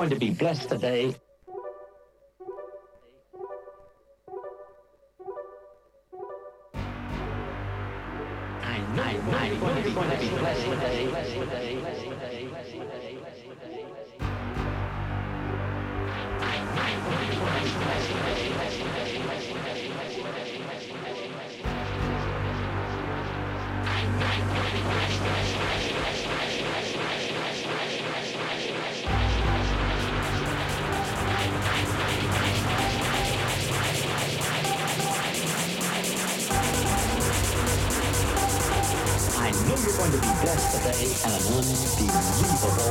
going to be blessed today. I know, I know you're going to be blessed today. know you're going to be blessed today and unbelievable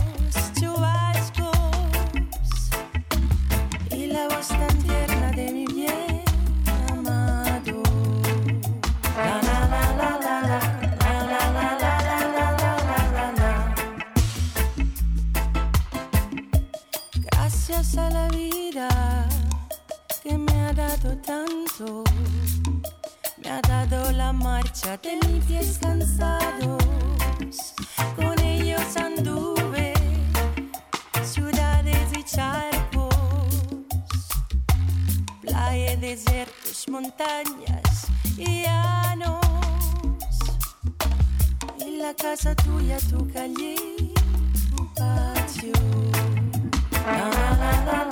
sous calier, sous patio. La, la, la,